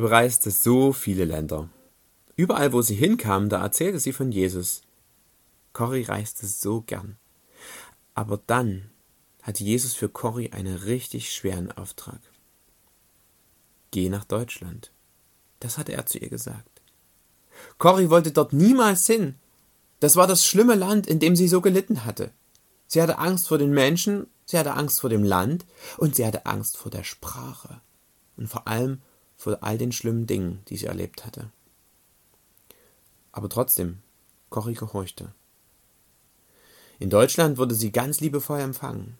Bereiste so viele Länder. Überall, wo sie hinkam, da erzählte sie von Jesus. Cory reiste so gern. Aber dann hatte Jesus für Cory einen richtig schweren Auftrag. Geh nach Deutschland. Das hatte er zu ihr gesagt. Cory wollte dort niemals hin. Das war das schlimme Land, in dem sie so gelitten hatte. Sie hatte Angst vor den Menschen, sie hatte Angst vor dem Land und sie hatte Angst vor der Sprache und vor allem vor all den schlimmen Dingen, die sie erlebt hatte. Aber trotzdem, Cory gehorchte. In Deutschland wurde sie ganz liebevoll empfangen.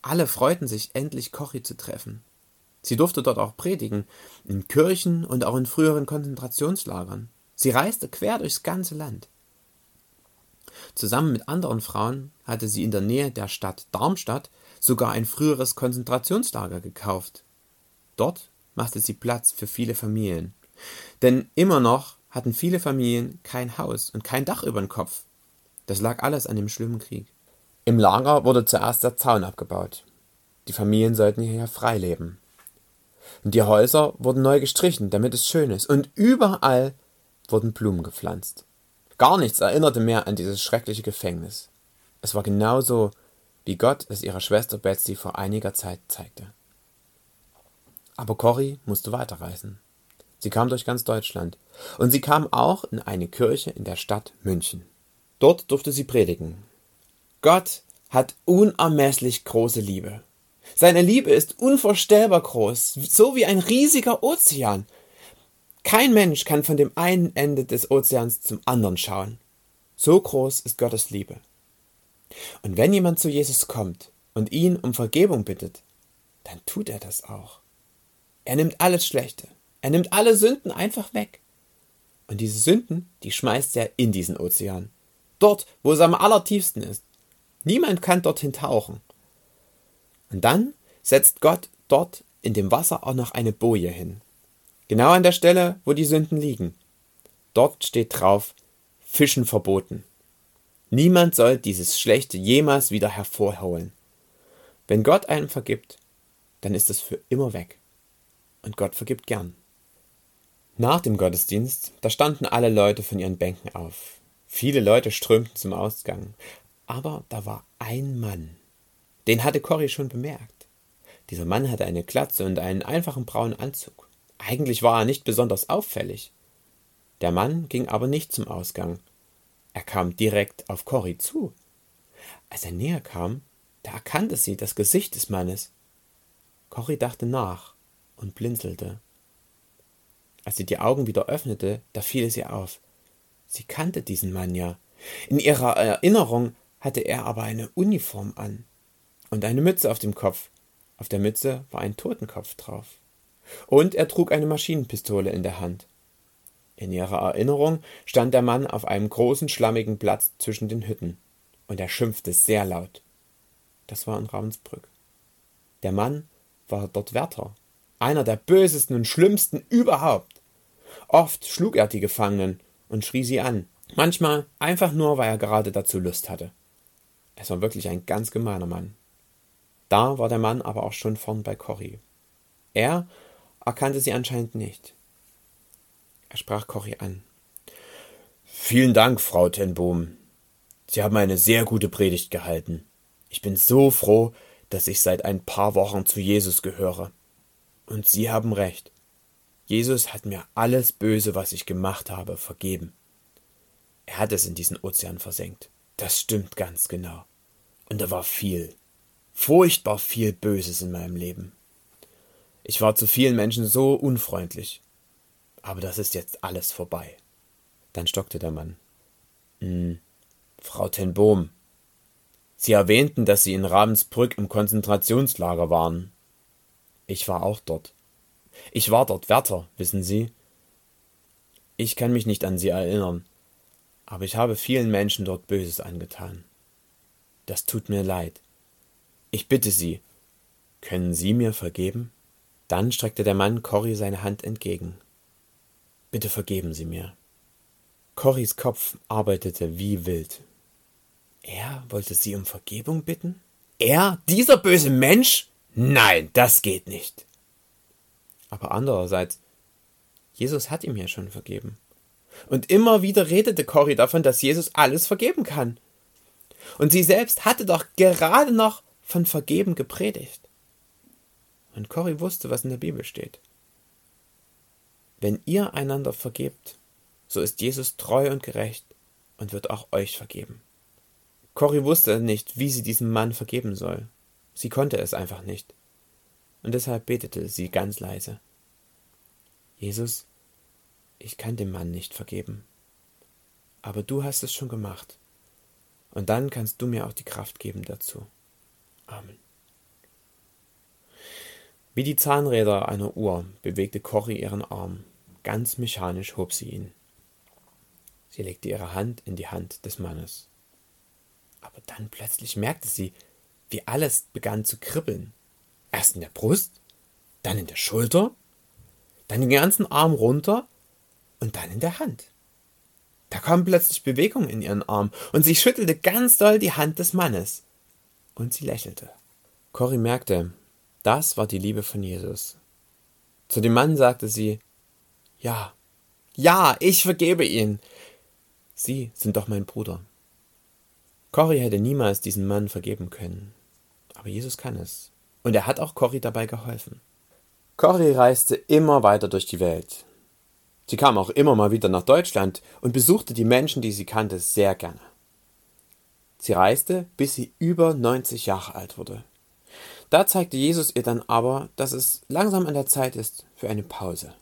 Alle freuten sich, endlich Cory zu treffen. Sie durfte dort auch predigen, in Kirchen und auch in früheren Konzentrationslagern. Sie reiste quer durchs ganze Land. Zusammen mit anderen Frauen hatte sie in der Nähe der Stadt Darmstadt sogar ein früheres Konzentrationslager gekauft. Dort machte sie Platz für viele Familien. Denn immer noch hatten viele Familien kein Haus und kein Dach über dem Kopf. Das lag alles an dem schlimmen Krieg. Im Lager wurde zuerst der Zaun abgebaut. Die Familien sollten hierher frei leben. Und die Häuser wurden neu gestrichen, damit es schön ist. Und überall wurden Blumen gepflanzt. Gar nichts erinnerte mehr an dieses schreckliche Gefängnis. Es war genauso, wie Gott es ihrer Schwester Betsy vor einiger Zeit zeigte. Aber Cory musste weiterreisen. Sie kam durch ganz Deutschland. Und sie kam auch in eine Kirche in der Stadt München. Dort durfte sie predigen. Gott hat unermesslich große Liebe. Seine Liebe ist unvorstellbar groß, so wie ein riesiger Ozean. Kein Mensch kann von dem einen Ende des Ozeans zum anderen schauen. So groß ist Gottes Liebe. Und wenn jemand zu Jesus kommt und ihn um Vergebung bittet, dann tut er das auch. Er nimmt alles Schlechte, er nimmt alle Sünden einfach weg. Und diese Sünden, die schmeißt er in diesen Ozean. Dort, wo es am allertiefsten ist. Niemand kann dorthin tauchen. Und dann setzt Gott dort in dem Wasser auch noch eine Boje hin. Genau an der Stelle, wo die Sünden liegen. Dort steht drauf, Fischen verboten. Niemand soll dieses Schlechte jemals wieder hervorholen. Wenn Gott einem vergibt, dann ist es für immer weg. Und Gott vergibt gern. Nach dem Gottesdienst, da standen alle Leute von ihren Bänken auf. Viele Leute strömten zum Ausgang. Aber da war ein Mann, den hatte Cory schon bemerkt. Dieser Mann hatte eine Glatze und einen einfachen braunen Anzug. Eigentlich war er nicht besonders auffällig. Der Mann ging aber nicht zum Ausgang. Er kam direkt auf Cory zu. Als er näher kam, da erkannte sie das Gesicht des Mannes. Cory dachte nach und blinzelte. Als sie die Augen wieder öffnete, da fiel ihr auf. Sie kannte diesen Mann ja. In ihrer Erinnerung hatte er aber eine Uniform an und eine Mütze auf dem Kopf. Auf der Mütze war ein Totenkopf drauf. Und er trug eine Maschinenpistole in der Hand. In ihrer Erinnerung stand der Mann auf einem großen schlammigen Platz zwischen den Hütten, und er schimpfte sehr laut. Das war in Ravensbrück. Der Mann war dort Wärter, einer der bösesten und schlimmsten überhaupt. Oft schlug er die Gefangenen und schrie sie an, manchmal einfach nur, weil er gerade dazu Lust hatte. Es war wirklich ein ganz gemeiner Mann. Da war der Mann aber auch schon vorn bei Cory. Er erkannte sie anscheinend nicht. Er sprach Cory an. Vielen Dank, Frau Tenbohm. Sie haben eine sehr gute Predigt gehalten. Ich bin so froh, dass ich seit ein paar Wochen zu Jesus gehöre. Und Sie haben recht. Jesus hat mir alles Böse, was ich gemacht habe, vergeben. Er hat es in diesen Ozean versenkt. Das stimmt ganz genau. Und da war viel, furchtbar viel Böses in meinem Leben. Ich war zu vielen Menschen so unfreundlich. Aber das ist jetzt alles vorbei. Dann stockte der Mann. Hm, Frau Ten Bohm, Sie erwähnten, dass Sie in Ravensbrück im Konzentrationslager waren. Ich war auch dort. Ich war dort Wärter, wissen Sie. Ich kann mich nicht an Sie erinnern, aber ich habe vielen Menschen dort Böses angetan. Das tut mir leid. Ich bitte Sie, können Sie mir vergeben? Dann streckte der Mann Cory seine Hand entgegen. Bitte vergeben Sie mir. Corrys Kopf arbeitete wie wild. Er wollte sie um Vergebung bitten? Er, dieser böse Mensch? Nein, das geht nicht. Aber andererseits, Jesus hat ihm ja schon vergeben. Und immer wieder redete Cory davon, dass Jesus alles vergeben kann. Und sie selbst hatte doch gerade noch von Vergeben gepredigt. Und Cory wusste, was in der Bibel steht. Wenn ihr einander vergebt, so ist Jesus treu und gerecht und wird auch euch vergeben. Cory wusste nicht, wie sie diesem Mann vergeben soll. Sie konnte es einfach nicht. Und deshalb betete sie ganz leise. Jesus, ich kann dem Mann nicht vergeben. Aber du hast es schon gemacht. Und dann kannst du mir auch die Kraft geben dazu. Amen. Wie die Zahnräder einer Uhr bewegte Cory ihren Arm. Ganz mechanisch hob sie ihn. Sie legte ihre Hand in die Hand des Mannes. Aber dann plötzlich merkte sie, wie alles begann zu kribbeln. Erst in der Brust, dann in der Schulter, dann den ganzen Arm runter und dann in der Hand. Da kam plötzlich Bewegung in ihren Arm und sie schüttelte ganz doll die Hand des Mannes. Und sie lächelte. Cory merkte, das war die Liebe von Jesus. Zu dem Mann sagte sie, ja, ja, ich vergebe ihn. Sie sind doch mein Bruder. Cory hätte niemals diesen Mann vergeben können. Aber Jesus kann es. Und er hat auch Cory dabei geholfen. Cory reiste immer weiter durch die Welt. Sie kam auch immer mal wieder nach Deutschland und besuchte die Menschen, die sie kannte, sehr gerne. Sie reiste, bis sie über 90 Jahre alt wurde. Da zeigte Jesus ihr dann aber, dass es langsam an der Zeit ist für eine Pause.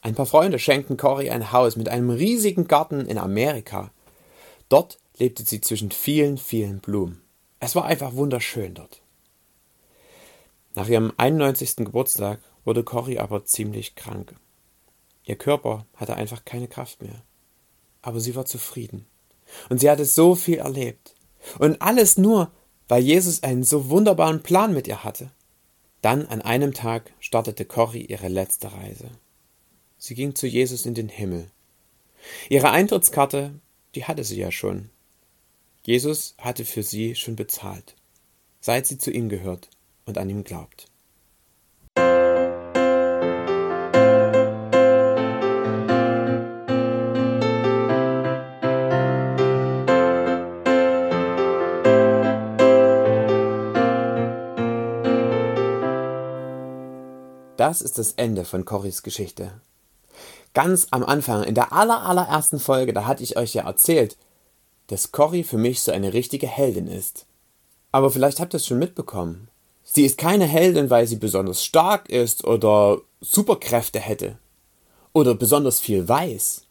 Ein paar Freunde schenkten Cory ein Haus mit einem riesigen Garten in Amerika. Dort lebte sie zwischen vielen, vielen Blumen. Es war einfach wunderschön dort. Nach ihrem 91. Geburtstag wurde Cory aber ziemlich krank. Ihr Körper hatte einfach keine Kraft mehr. Aber sie war zufrieden. Und sie hatte so viel erlebt. Und alles nur, weil Jesus einen so wunderbaren Plan mit ihr hatte. Dann an einem Tag startete Cory ihre letzte Reise. Sie ging zu Jesus in den Himmel. Ihre Eintrittskarte, die hatte sie ja schon. Jesus hatte für sie schon bezahlt, seit sie zu ihm gehört und an ihm glaubt. Das ist das Ende von Corys Geschichte. Ganz am Anfang, in der aller, allerersten Folge, da hatte ich euch ja erzählt, dass Cory für mich so eine richtige Heldin ist. Aber vielleicht habt ihr es schon mitbekommen. Sie ist keine Heldin, weil sie besonders stark ist oder Superkräfte hätte. Oder besonders viel weiß.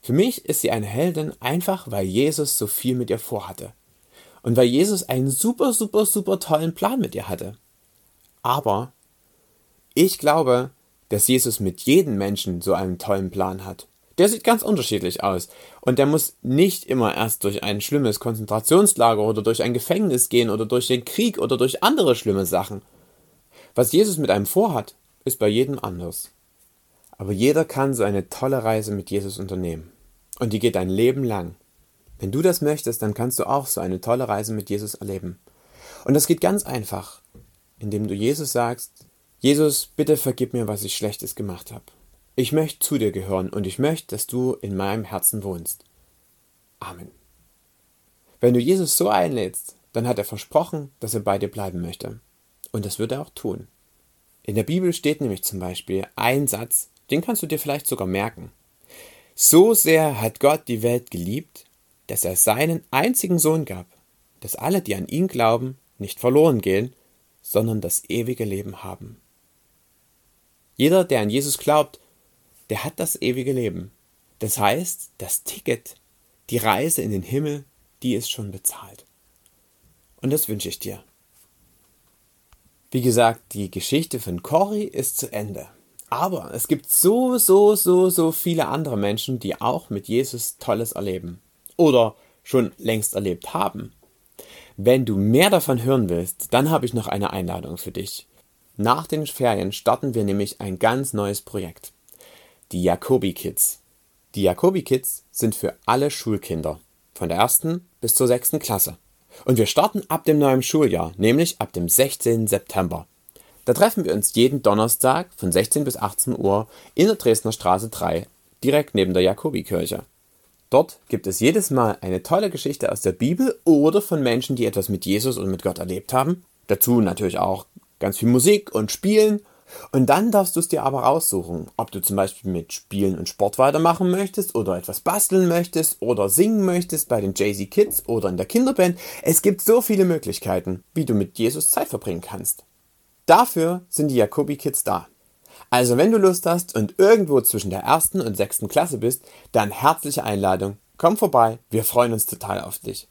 Für mich ist sie eine Heldin einfach, weil Jesus so viel mit ihr vorhatte. Und weil Jesus einen super, super, super tollen Plan mit ihr hatte. Aber ich glaube, dass Jesus mit jedem Menschen so einen tollen Plan hat. Der sieht ganz unterschiedlich aus. Und der muss nicht immer erst durch ein schlimmes Konzentrationslager oder durch ein Gefängnis gehen oder durch den Krieg oder durch andere schlimme Sachen. Was Jesus mit einem vorhat, ist bei jedem anders. Aber jeder kann so eine tolle Reise mit Jesus unternehmen. Und die geht ein Leben lang. Wenn du das möchtest, dann kannst du auch so eine tolle Reise mit Jesus erleben. Und das geht ganz einfach, indem du Jesus sagst, Jesus, bitte vergib mir, was ich Schlechtes gemacht habe. Ich möchte zu dir gehören und ich möchte, dass du in meinem Herzen wohnst. Amen. Wenn du Jesus so einlädst, dann hat er versprochen, dass er bei dir bleiben möchte. Und das wird er auch tun. In der Bibel steht nämlich zum Beispiel ein Satz, den kannst du dir vielleicht sogar merken. So sehr hat Gott die Welt geliebt, dass er seinen einzigen Sohn gab, dass alle, die an ihn glauben, nicht verloren gehen, sondern das ewige Leben haben. Jeder, der an Jesus glaubt, der hat das ewige Leben. Das heißt, das Ticket, die Reise in den Himmel, die ist schon bezahlt. Und das wünsche ich dir. Wie gesagt, die Geschichte von Cory ist zu Ende. Aber es gibt so, so, so, so viele andere Menschen, die auch mit Jesus Tolles erleben. Oder schon längst erlebt haben. Wenn du mehr davon hören willst, dann habe ich noch eine Einladung für dich. Nach den Ferien starten wir nämlich ein ganz neues Projekt. Die Jacobi Kids. Die Jacobi Kids sind für alle Schulkinder. Von der ersten bis zur sechsten Klasse. Und wir starten ab dem neuen Schuljahr, nämlich ab dem 16. September. Da treffen wir uns jeden Donnerstag von 16 bis 18 Uhr in der Dresdner Straße 3, direkt neben der Jakobikirche. Dort gibt es jedes Mal eine tolle Geschichte aus der Bibel oder von Menschen, die etwas mit Jesus und mit Gott erlebt haben. Dazu natürlich auch ganz viel Musik und Spielen. Und dann darfst du es dir aber raussuchen, ob du zum Beispiel mit Spielen und Sport weitermachen möchtest oder etwas basteln möchtest oder singen möchtest bei den Jay-Z Kids oder in der Kinderband. Es gibt so viele Möglichkeiten, wie du mit Jesus Zeit verbringen kannst. Dafür sind die Jacobi Kids da. Also wenn du Lust hast und irgendwo zwischen der ersten und sechsten Klasse bist, dann herzliche Einladung. Komm vorbei, wir freuen uns total auf dich.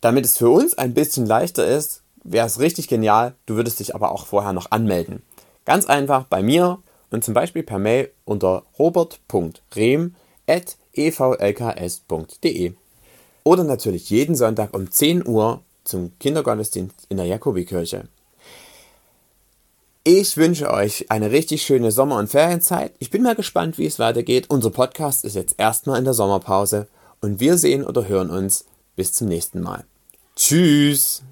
Damit es für uns ein bisschen leichter ist, wäre es richtig genial, du würdest dich aber auch vorher noch anmelden. Ganz einfach bei mir und zum Beispiel per Mail unter robert.rehm.evlks.de oder natürlich jeden Sonntag um 10 Uhr zum Kindergottesdienst in der Jakobikirche. Ich wünsche euch eine richtig schöne Sommer- und Ferienzeit. Ich bin mal gespannt, wie es weitergeht. Unser Podcast ist jetzt erstmal in der Sommerpause und wir sehen oder hören uns bis zum nächsten Mal. Tschüss!